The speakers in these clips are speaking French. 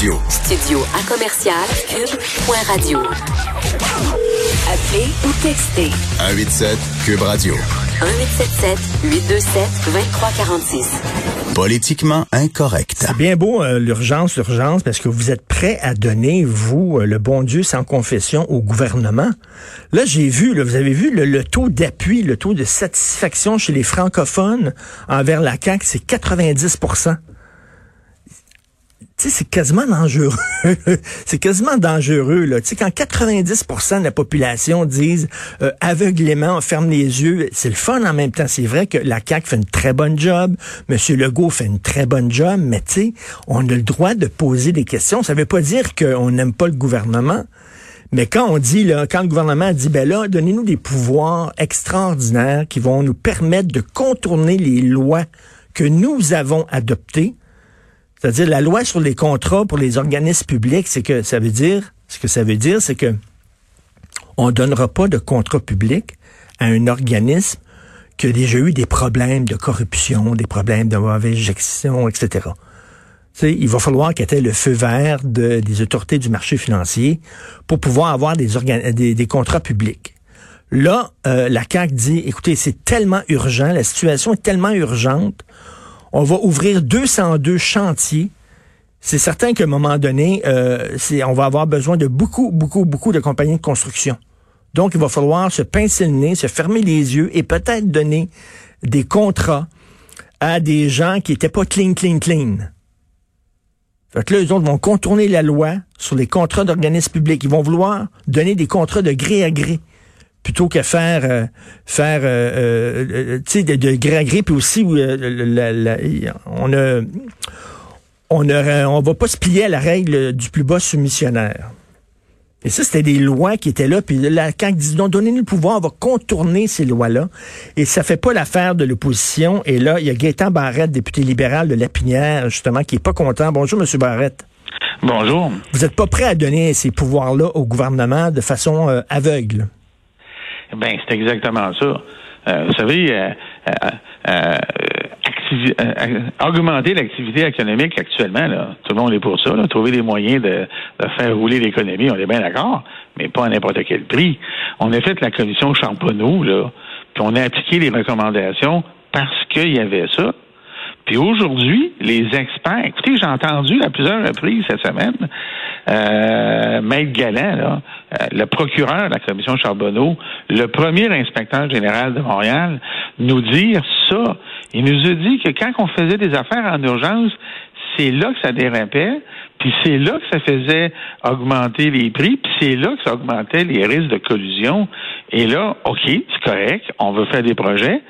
studio. Studio à commercial cube.radio. Appelez ou textez 187 Cube Radio. 1877 827 2346. Politiquement incorrect. C'est bien beau euh, l'urgence, l'urgence, parce que vous êtes prêt à donner, vous, euh, le bon Dieu sans confession au gouvernement. Là, j'ai vu, là, vous avez vu le, le taux d'appui, le taux de satisfaction chez les francophones envers la CAQ, c'est 90 tu c'est quasiment dangereux. c'est quasiment dangereux, là. Tu sais, quand 90% de la population disent euh, aveuglément, on ferme les yeux, c'est le fun en même temps. C'est vrai que la CAQ fait une très bonne job, M. Legault fait une très bonne job, mais tu sais, on a le droit de poser des questions. Ça veut pas dire qu'on n'aime pas le gouvernement. Mais quand on dit, là, quand le gouvernement dit, ben là, donnez-nous des pouvoirs extraordinaires qui vont nous permettre de contourner les lois que nous avons adoptées, c'est-à-dire la loi sur les contrats pour les organismes publics, c'est que ça veut dire, ce que ça veut dire, c'est que on donnera pas de contrat public à un organisme qui a déjà eu des problèmes de corruption, des problèmes de mauvaise gestion, etc. sais, il va falloir qu'il y ait le feu vert de, des autorités du marché financier pour pouvoir avoir des contrats publics. Là, euh, la CAQ dit, écoutez, c'est tellement urgent, la situation est tellement urgente, on va ouvrir 202 chantiers. C'est certain qu'à un moment donné, euh, on va avoir besoin de beaucoup, beaucoup, beaucoup de compagnies de construction. Donc, il va falloir se pincer se fermer les yeux et peut-être donner des contrats à des gens qui n'étaient pas clean, clean, clean. Fait que là, eux autres vont contourner la loi sur les contrats d'organismes publics. Ils vont vouloir donner des contrats de gré à gré plutôt qu'à faire euh, faire euh, euh, tu sais de, de, gré à gré puis aussi on a on a, on va pas se plier à la règle du plus bas soumissionnaire. Et ça, c'était des lois qui étaient là. Puis là, quand ils disent non, donnez-nous le pouvoir, on va contourner ces lois-là. Et ça fait pas l'affaire de l'opposition. Et là, il y a Gaétan Barrette, député libéral de Lapinière, justement, qui est pas content. Bonjour, Monsieur Barrette. Bonjour. Vous n'êtes pas prêt à donner ces pouvoirs-là au gouvernement de façon aveugle? Ben, c'est exactement ça. Euh, vous savez, euh, euh, augmenter l'activité économique actuellement, là, tout le monde est pour ça, là, trouver des moyens de, faire rouler l'économie, on est bien d'accord, mais pas à n'importe quel prix. On a fait la commission Champonneau, là, puis on a appliqué les recommandations parce qu'il y avait ça. Puis aujourd'hui, les experts, écoutez, j'ai entendu à plusieurs reprises cette semaine, euh, Maître Galland, euh, le procureur de la commission Charbonneau, le premier inspecteur général de Montréal, nous dire ça. Il nous a dit que quand on faisait des affaires en urgence, c'est là que ça dérapait, puis c'est là que ça faisait augmenter les prix, puis c'est là que ça augmentait les risques de collusion. Et là, OK, c'est correct, on veut faire des projets,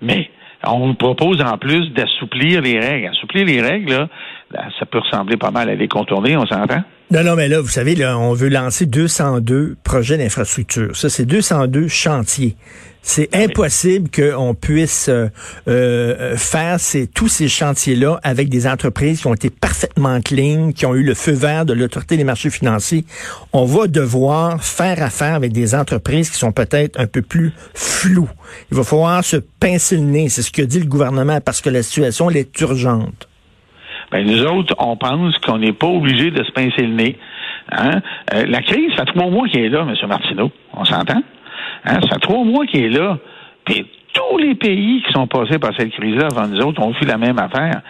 mais on propose en plus d'assouplir les règles. Assouplir les règles, là, ça peut ressembler pas mal à les contourner, on s'entend? Non, non, mais là, vous savez, là, on veut lancer 202 projets d'infrastructure. Ça, c'est 202 chantiers. C'est ah impossible qu'on puisse euh, euh, faire ces, tous ces chantiers-là avec des entreprises qui ont été parfaitement clean, qui ont eu le feu vert de l'autorité des marchés financiers. On va devoir faire affaire avec des entreprises qui sont peut-être un peu plus floues. Il va falloir se pincer le nez, c'est ce que dit le gouvernement, parce que la situation elle est urgente. Ben, nous autres, on pense qu'on n'est pas obligé de se pincer le nez. Hein? Euh, la crise, ça fait trois mois qu'elle est là, M. Martineau. On s'entend? Hein? Ça fait trois mois qu'elle est là. Puis tous les pays qui sont passés par cette crise-là avant nous autres ont vu la même affaire.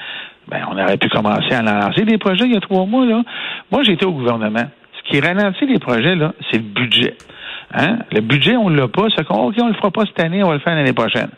Ben, on aurait pu commencer à lancer des projets il y a trois mois, là. Moi, j'étais au gouvernement. Ce qui ralentit les projets, là, c'est le budget. Hein? Le budget, on ne l'a pas. C'est qu'on, OK, on le fera pas cette année, on va le faire l'année prochaine.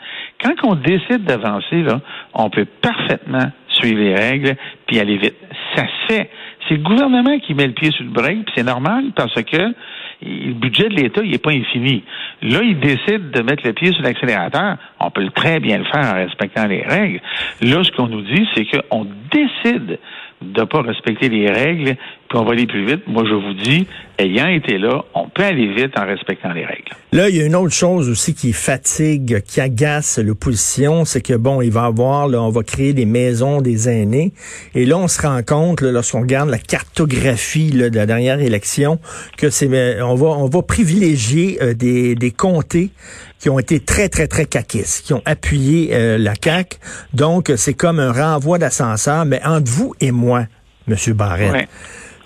Quand on décide d'avancer, là, on peut parfaitement suivre les règles puis aller vite. Ça se fait. C'est le gouvernement qui met le pied sur le break, puis c'est normal parce que le budget de l'État, il n'est pas infini. Là, il décide de mettre le pied sur l'accélérateur. On peut très bien le faire en respectant les règles. Là, ce qu'on nous dit, c'est qu'on décide de ne pas respecter les règles, puis on va aller plus vite. Moi, je vous dis, ayant été là, on peut aller vite en respectant les règles. Là, il y a une autre chose aussi qui fatigue, qui agace l'opposition, c'est que bon, il va avoir, là, on va créer des maisons des aînés, et là, on se rend compte, lorsqu'on regarde la cartographie de la dernière élection, que c'est, euh, on va, on va privilégier euh, des, des comtés qui ont été très, très, très caquistes, qui ont appuyé euh, la CAQ. Donc, c'est comme un renvoi d'ascenseur, mais entre vous et moi, M. Barrett.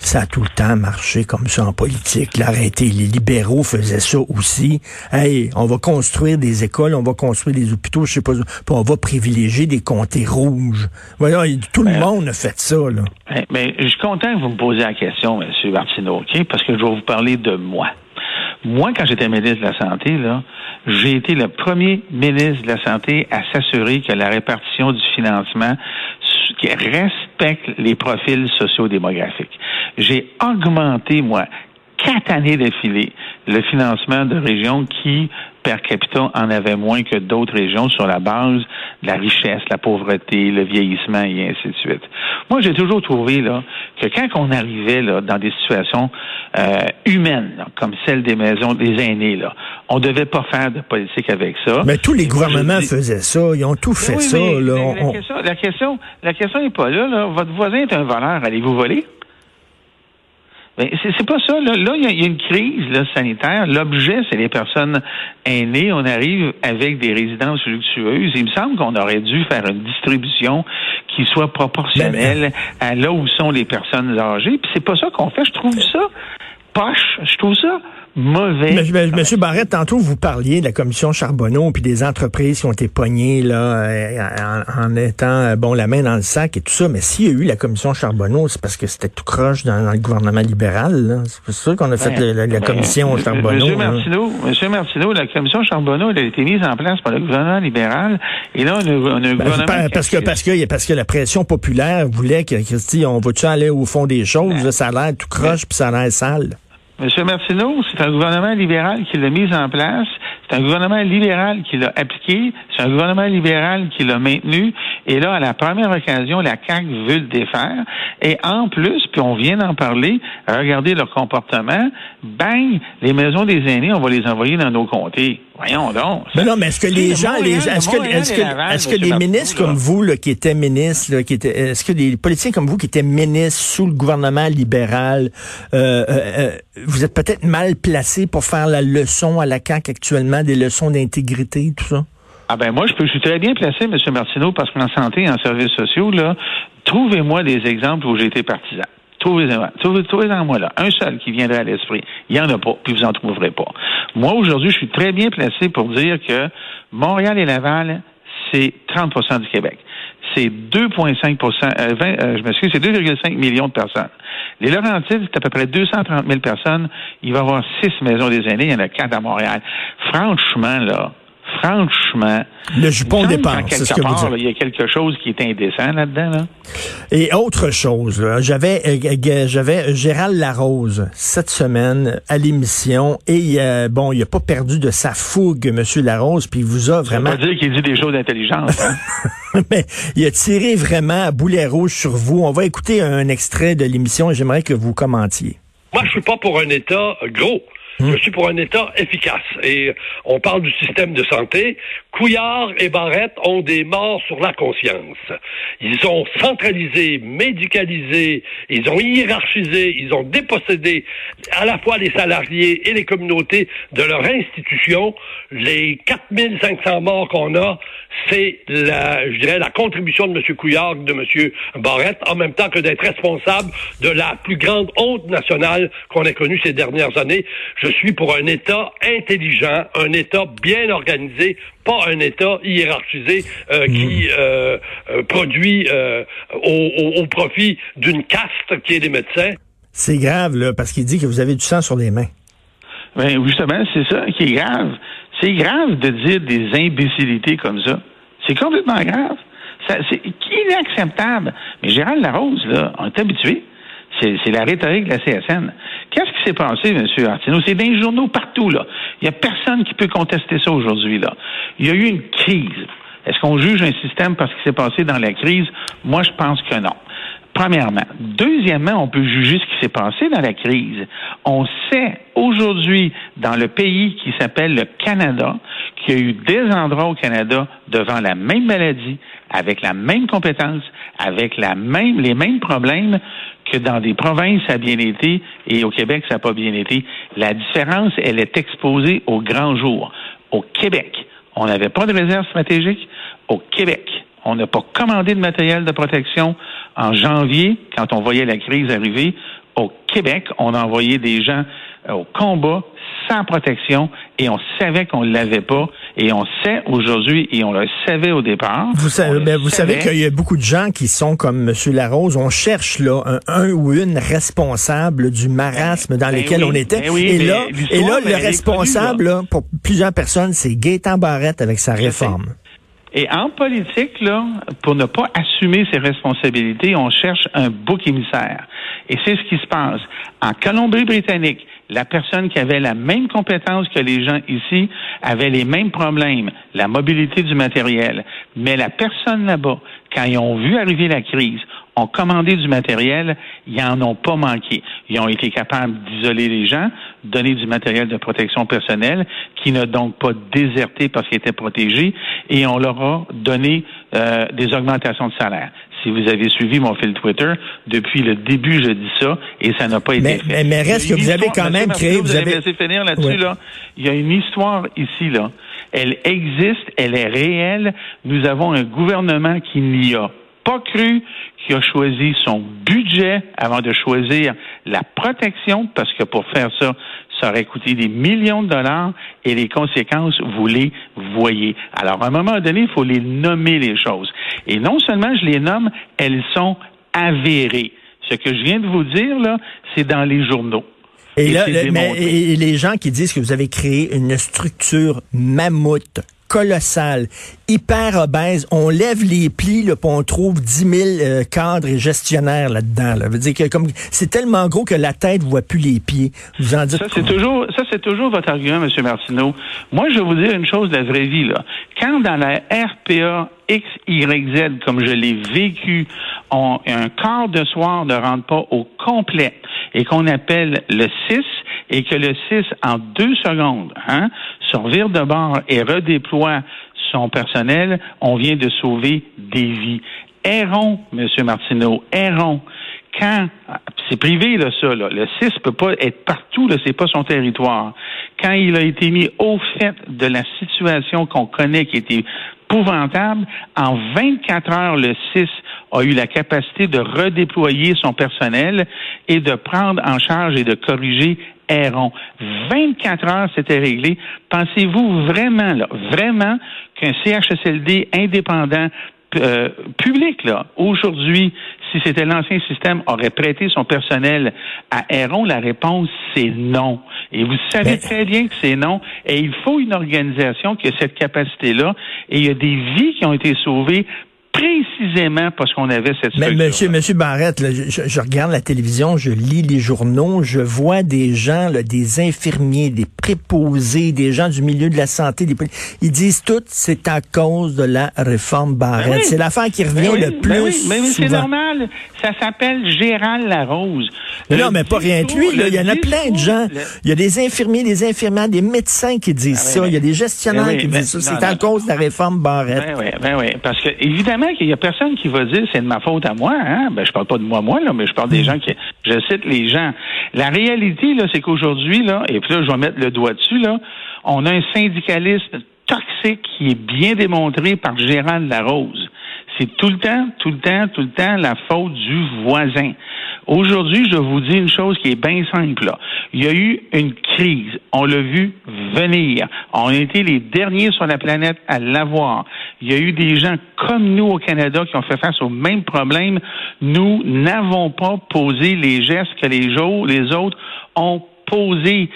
Ça a tout le temps marché comme ça en politique. L'arrêté, les libéraux faisaient ça aussi. Hey, on va construire des écoles, on va construire des hôpitaux, je sais pas, puis on va privilégier des comtés rouges. Voilà, tout le Ben, monde a fait ça, là. Ben, ben, je suis content que vous me posiez la question, M. Martineau, OK? Parce que je vais vous parler de moi. Moi, quand j'étais ministre de la Santé, là, j'ai été le premier ministre de la Santé à s'assurer que la répartition du financement qui respecte les profils sociodémographiques. J'ai augmenté, moi, quatre années d'affilée, le financement de régions qui, per capita, en avaient moins que d'autres régions sur la base de la richesse, la pauvreté, le vieillissement et ainsi de suite. Moi, j'ai toujours trouvé là que quand on arrivait là dans des situations euh, humaines, là, comme celle des maisons des aînés, là, on devait pas faire de politique avec ça. Mais tous les Et gouvernements dis- faisaient ça. Ils ont tout fait oui, ça, mais là. question, la question, la question n'est pas là, là. Votre voisin est un voleur. Allez-vous voler? Ben, c'est pas ça. Là, il y, a- il y a une crise là, sanitaire. L'objet, c'est les personnes aînées. On arrive avec des résidences luxueuses. Il me semble qu'on aurait dû faire une distribution qui soit proportionnelle à là où sont les personnes âgées. Puis c'est pas ça qu'on fait. Je trouve ça poche. Je trouve ça mauvais. Mais, mais, Monsieur Barrette, tantôt vous parliez de la commission Charbonneau puis des entreprises qui ont été pognées là en, en étant euh, bon la main dans le sac et tout ça. Mais s'il y a eu la commission Charbonneau, c'est parce que c'était tout croche dans, dans le gouvernement libéral. C'est pour ça qu'on a fait Ben, la, la ben, commission Charbonneau. Monsieur. Martineau, Monsieur Martineau, la commission Charbonneau elle a été mise en place par le gouvernement libéral. Et là, on a, on a un Ben, gouvernement pa- parce que parce que parce que la pression populaire voulait que Christy, on va-tu aller au fond des choses ça a l'air tout croche puis ça a l'air sale. Monsieur Martineau, c'est un gouvernement libéral qui l'a mise en place. C'est un gouvernement libéral qui l'a appliqué. C'est un gouvernement libéral qui l'a maintenu. Et là, à la première occasion, la CAQ veut le défaire. Et en plus, puis on vient d'en parler, regardez leur comportement. Bang, les maisons des aînés, on va les envoyer dans nos comtés. Voyons donc. Mais non, mais est-ce que les le gens, les est-ce que, est-ce que, est-ce que Martineau, ministres là, comme vous, là, qui étaient ministres, là, qui étaient, est-ce que des politiciens comme vous qui étaient ministres sous le gouvernement libéral, euh, euh, euh, vous êtes peut-être mal placés pour faire la leçon à la CAQ actuellement, des leçons d'intégrité, tout ça? Ah ben moi, je, peux, je suis très bien placé, M. Martineau, parce qu'en santé et en services sociaux, là, trouvez-moi des exemples où j'ai été partisan. Trouvez-en trouvez, trouvez moi là. Un seul qui viendrait à l'esprit. Il n'y en a pas, puis vous en trouverez pas. Moi, aujourd'hui, je suis très bien placé pour dire que Montréal et Laval, c'est 30% du Québec. C'est 2,5% euh, 20, euh, je m'excuse, c'est 2,5 millions de personnes. Les Laurentides, c'est à peu près 230 000 personnes. Il va y avoir six maisons des aînés. Il y en a quatre à Montréal. Franchement, là, franchement. Le jupon qu'en c'est ce quelque que vous part, dites. là, Il y a quelque chose qui est indécent là-dedans, là. Et autre chose, j'avais euh, j'avais Gérald Larose cette semaine à l'émission et euh, bon, il a pas perdu de sa fougue, Monsieur Larose, puis il vous a Ça veut vraiment, dire qu'il dit des choses intelligentes. Hein? mais il a tiré vraiment à boulet rouge sur vous. On va écouter un extrait de l'émission et j'aimerais que vous commentiez. Moi, je suis pas pour un État gros. Je suis pour un État efficace. Et on parle du système de santé. Couillard et Barrette ont des morts sur la conscience. Ils ont centralisé, médicalisé, ils ont hiérarchisé, ils ont dépossédé à la fois les salariés et les communautés de leur institution. Les 4500 morts qu'on a, c'est la, je dirais, la contribution de M. Couillard, de M. Barrette, en même temps que d'être responsable de la plus grande honte nationale qu'on ait connue ces dernières années. Je suis pour un État intelligent, un État bien organisé, pas un État hiérarchisé euh, qui euh, euh, produit euh, au, au- au profit d'une caste qui est les médecins. C'est grave, là, parce qu'il dit que vous avez du sang sur les mains. Ben, justement, c'est ça qui est grave. C'est grave de dire des imbécilités comme ça. C'est complètement grave. Ça, c'est inacceptable. Mais Gérald Larose, là, on est habitué. C'est, la rhétorique de la CSN. Qu'est-ce qui s'est passé, M. Artineau? C'est dans les journaux partout, là. Il n'y a personne qui peut contester ça aujourd'hui, là. Il y a eu une crise. Est-ce qu'on juge un système parce qu'il s'est passé dans la crise? Moi, je pense que non. Premièrement. Deuxièmement, on peut juger ce qui s'est passé dans la crise. On sait aujourd'hui, dans le pays qui s'appelle le Canada, qu'il y a eu des endroits au Canada devant la même maladie, avec la même compétence, avec la même, les mêmes problèmes que dans des provinces, ça a bien été et au Québec, ça n'a pas bien été. La différence, elle est exposée au grand jour. Au Québec, on n'avait pas de réserve stratégique. Au Québec, on n'a pas commandé de matériel de protection en janvier, quand on voyait la crise arriver. au Québec, on a envoyé des gens euh, au combat sans protection et on savait qu'on ne l'avait pas et on sait aujourd'hui et on le savait au départ. Vous savez, ben, vous savez qu'il y a beaucoup de gens qui sont comme M. Larose. On cherche là un, ou une responsable du marasme dans ben lequel on était. Ben oui, et, là, et là, le responsable connue, là. là, pour plusieurs personnes, c'est Gaétan Barrette avec sa réforme. Et en politique, là, pour ne pas assumer ses responsabilités, on cherche un bouc émissaire. Et c'est ce qui se passe. En Colombie-Britannique, la personne qui avait la même compétence que les gens ici avait les mêmes problèmes, la mobilité du matériel. Mais la personne là-bas, quand ils ont vu arriver la crise, ont commandé du matériel, ils en ont pas manqué. Ils ont été capables d'isoler les gens, donner du matériel de protection personnelle, qui n'a donc pas déserté parce qu'ils étaient protégés, et on leur a donné euh, des augmentations de salaire. Si vous avez suivi mon fil Twitter, depuis le début, je dis ça, et ça n'a pas été Mais, fait. mais, mais reste que vous avez quand même créé, vous vous avez avez laissé finir là-dessus, Ouais. là. Il y a une histoire ici, là. Elle existe, elle est réelle. Nous avons un gouvernement qui n'y a pas cru, qui a choisi son budget avant de choisir la protection, parce que pour faire ça, ça aurait coûté des millions de dollars et les conséquences, vous les voyez. Alors, à un moment donné, il faut les nommer les choses. Et non seulement je les nomme, elles sont avérées. Ce que je viens de vous dire, là, c'est dans les journaux. Et, Et là, le- mais, et les gens qui disent que vous avez créé une structure mammouth, colossale, hyper obèse, on lève les plis, là, puis on trouve 10 000 euh, cadres et gestionnaires là-dedans. Là. Veut dire que comme c'est tellement gros que la tête voit plus les pieds. Vous en dites Ça, c'est toujours, ça, c'est toujours votre argument, M. Martineau. Moi, je vais vous dire une chose de la vraie vie, là. Quand dans la RPA XYZ, comme je l'ai vécu, on, un quart de soir ne rentre pas au complet et qu'on appelle le 6 et que le 6, en deux secondes, hein, se de bord et redéploie son personnel, on vient de sauver des vies. Errons, M. Martineau, errons quand c'est privé là ça là, le 6 peut pas être partout là, c'est pas son territoire. Quand il a été mis au fait de la situation qu'on connaît qui était épouvantable, en 24 heures le 6 a eu la capacité de redéployer son personnel et de prendre en charge et de corriger Héron. 24 heures, c'était réglé. Pensez-vous vraiment, là, vraiment qu'un CHSLD indépendant euh, public, là, aujourd'hui, si c'était l'ancien système, aurait prêté son personnel à Héron? La réponse, c'est non. Et vous savez Mais- très bien que c'est non. Et il faut une organisation qui a cette capacité-là. Et il y a des vies qui ont été sauvées précisément parce qu'on avait cette Mais monsieur, monsieur Barrette, là, je, je- regarde la télévision, je lis les journaux, je vois des gens, là, des infirmiers, des préposés, des gens du milieu de la santé, des ils disent tout, c'est à cause de la réforme Barrette. Ben oui. C'est l'affaire qui revient Ben oui, le plus ben oui, mais c'est normal. Ça s'appelle Gérald Larose. Le non, mais pas rien que lui. là. Il y en a le plein de gens. le- Il y a des infirmiers, des infirmières, des médecins qui disent Ah ça. Il y a des gestionnaires Ben qui disent ça. C'est à non, cause de la réforme Barrette. Ben oui, ben oui. Parce que évidemment qu'il y a personne qui va dire c'est de ma faute à moi. Hein? Ben je parle pas de moi, moi là, mais je parle des gens qui, je cite les gens. La réalité là, c'est qu'aujourd'hui là, et puis là je vais mettre le doigt dessus là, on a un syndicalisme toxique qui est bien démontré par Gérald Larose. C'est tout le temps, tout le temps, tout le temps la faute du voisin. Aujourd'hui, je vous dis une chose qui est bien simple. Là. Il y a eu une crise. On l'a vu venir. On a été les derniers sur la planète à l'avoir. Il y a eu des gens comme nous au Canada qui ont fait face au même problème. Nous n'avons pas posé les gestes que les, les autres ont posés.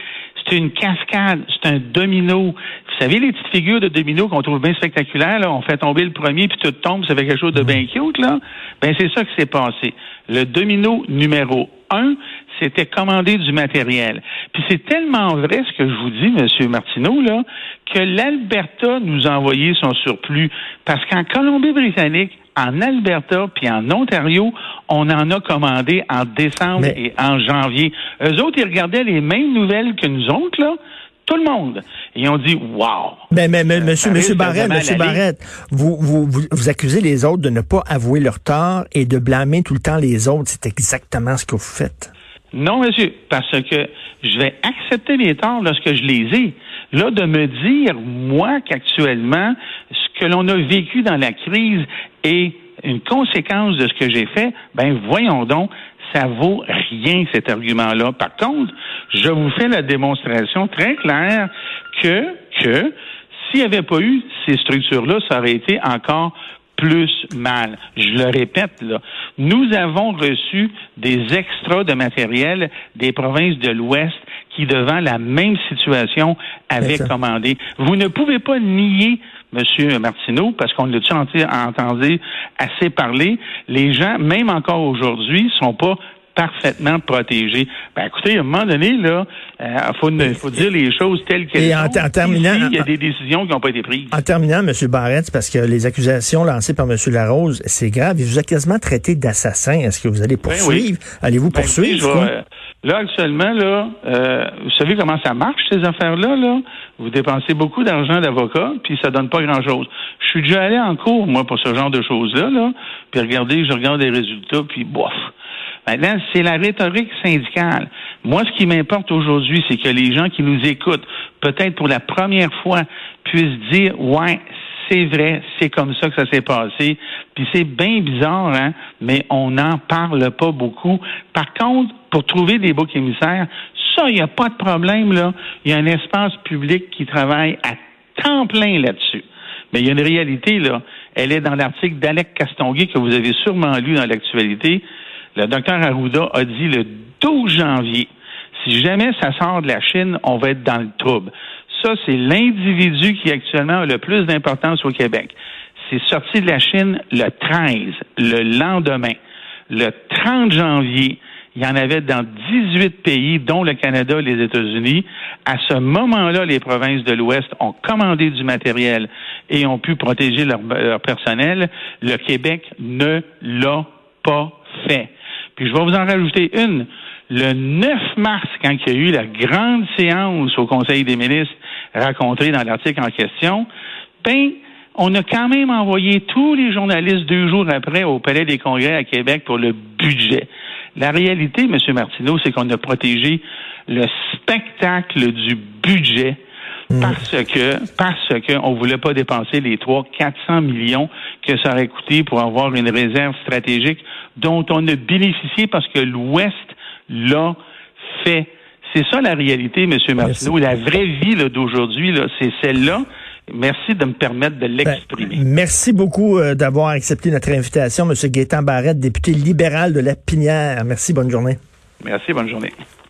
C'est une cascade, c'est un domino. Vous savez, les petites figures de domino qu'on trouve bien spectaculaires, là, on fait tomber le premier puis tout tombe, ça fait quelque chose de bien cute, là. Ben, c'est ça qui s'est passé. Le domino numéro un, c'était commander du matériel. Puis c'est tellement vrai ce que je vous dis, Monsieur Martineau, là, que l'Alberta nous a envoyé son surplus. Parce qu'en Colombie-Britannique, en Alberta puis en Ontario, on en a commandé en décembre Mais- et en janvier. Eux autres, ils regardaient les mêmes nouvelles que nous autres, là. Tout le monde. Et ils ont dit, wow. Mais, mais, mais, Ça monsieur, monsieur Barrette, monsieur. Barrette, vous, vous, vous, vous accusez les autres de ne pas avouer leur tort et de blâmer tout le temps les autres. C'est exactement ce que vous faites. Non, monsieur, parce que je vais accepter les torts lorsque je les ai. Là, de me dire, moi, qu'actuellement, ce que l'on a vécu dans la crise est une conséquence de ce que j'ai fait, ben voyons donc, Ça vaut rien, cet argument-là. Par contre, je vous fais la démonstration très claire que, que, s'il n'y avait pas eu ces structures-là, ça aurait été encore plus mal. Je le répète, là. Nous avons reçu des extras de matériel des provinces de l'Ouest qui, devant la même situation, avaient commandé. Vous ne pouvez pas nier Monsieur Martineau, parce qu'on l'a entendu assez parler, les gens, même encore aujourd'hui, sont pas parfaitement protégés. Ben, écoutez, à un moment donné, là, il euh, faut, dire les choses telles qu'elles sont. En, terminant, il y a des décisions qui n'ont pas été prises. En terminant, M. Barrett, parce que les accusations lancées par M. Larose, c'est grave. Il vous a quasiment traité d'assassin. Est-ce que vous allez ben poursuivre? Allez-vous ben poursuivre? Là, actuellement, là, euh, vous savez comment ça marche, ces affaires-là, là? Vous dépensez beaucoup d'argent d'avocat, puis ça donne pas grand-chose. Je suis déjà allé en cours, moi, pour ce genre de choses-là, là. Puis regardez, je regarde les résultats, puis bof. Maintenant, c'est la rhétorique syndicale. Moi, ce qui m'importe aujourd'hui, c'est que les gens qui nous écoutent, peut-être pour la première fois, puissent dire, ouais, c'est vrai, c'est comme ça que ça s'est passé. Puis c'est bien bizarre, hein, mais on n'en parle pas beaucoup. Par contre, pour trouver des boucs émissaires, ça, il n'y a pas de problème, là. Il y a un espace public qui travaille à temps plein là-dessus. Mais il y a une réalité, là. Elle est dans l'article d'Alec Castonguay que vous avez sûrement lu dans l'actualité. Le docteur Arruda a dit le 12 janvier, si jamais ça sort de la Chine, on va être dans le trouble. Ça, c'est l'individu qui actuellement a le plus d'importance au Québec. C'est sorti de la Chine le 13, le lendemain. Le 30 janvier, il y en avait dans 18 pays, dont le Canada et les États-Unis. À ce moment-là, les provinces de l'Ouest ont commandé du matériel et ont pu protéger leur, leur personnel. Le Québec ne l'a pas fait. Puis je vais vous en rajouter une. Le 9 mars, quand il y a eu la grande séance au Conseil des ministres racontée dans l'article en question, ben, on a quand même envoyé tous les journalistes deux jours après au Palais des Congrès à Québec pour le budget. La réalité, M. Martineau, c'est qu'on a protégé le spectacle du budget Mm. parce que parce que on voulait pas dépenser les 3 400 millions que ça aurait coûté pour avoir une réserve stratégique dont on a bénéficié parce que l'Ouest l'a fait. C'est ça la réalité, M. Martineau. La vraie vie d'aujourd'hui, c'est celle-là. Merci de me permettre de ben, l'exprimer. merci beaucoup euh, d'avoir accepté notre invitation, M. Gaétan Barrette, député libéral de la Pinière. Merci, bonne journée. Merci, bonne journée.